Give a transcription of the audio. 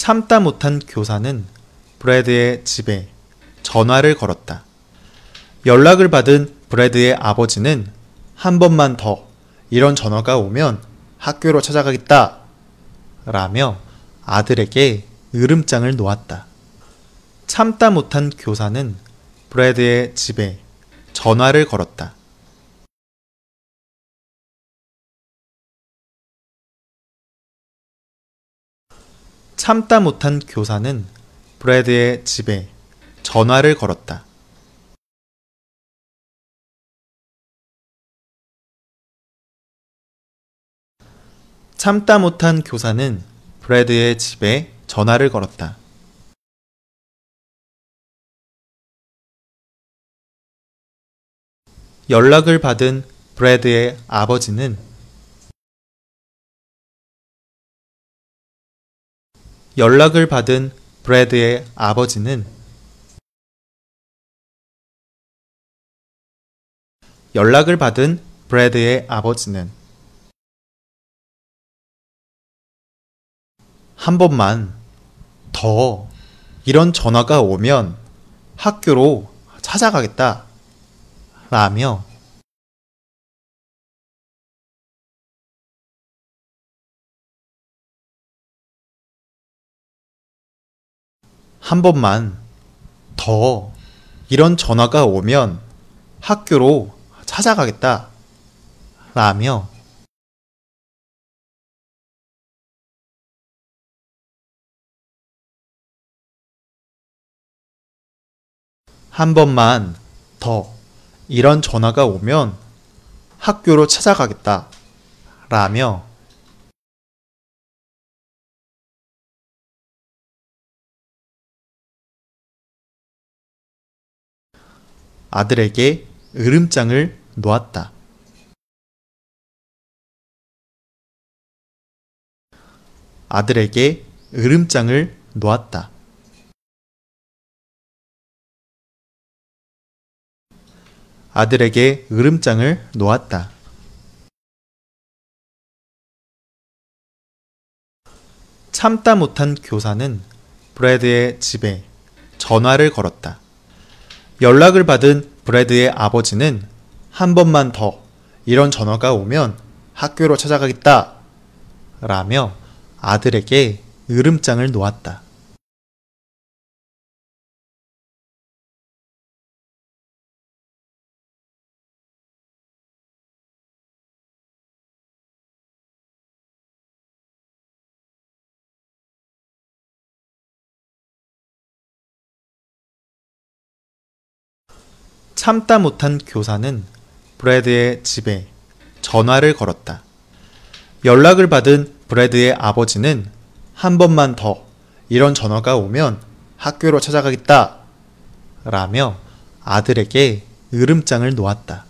참다 못한 교사는 브래드의 집에 전화를 걸었다. 연락을 받은 브래드의 아버지는 한 번만 더 이런 전화가 오면 학교로 찾아가겠다. 라며 아들에게 으름장을 놓았다. 참다 못한 교사는 브래드의 집에 전화를 걸었다. 참다 못한 교사는 브래드의 집에 전화를 걸었다. 참다 못한 교사는 브래드의 집에 전화를 걸었다. 연락을 받은 브래드의 아버지는 연락을 받은 브래드의 아버지는 연락을 받은 브래드의 아버지는 한 번만 더 이런 전화가 오면 학교로 찾아가겠다. 라며 한 번만 더 이런 전화가 오면 학교로 찾아가겠다. 라며 한 번만 더 이런 전화가 오면 학교로 찾아가겠다. 라며 아들에게 으름장을 놓았다. 아들에게 으름장을 놓았다. 아들에게 으름장을 놓았다. 참다 못한 교사는 브래드의 집에 전화를 걸었다. 연락을 받은 브래드의 아버지는 한 번만 더 이런 전화가 오면 학교로 찾아가겠다. 라며 아들에게 으름장을 놓았다. 참다 못한 교사는 브래드의 집에 전화를 걸었다. 연락을 받은 브래드의 아버지는 한 번만 더 이런 전화가 오면 학교로 찾아가겠다. 라며 아들에게 으름장을 놓았다.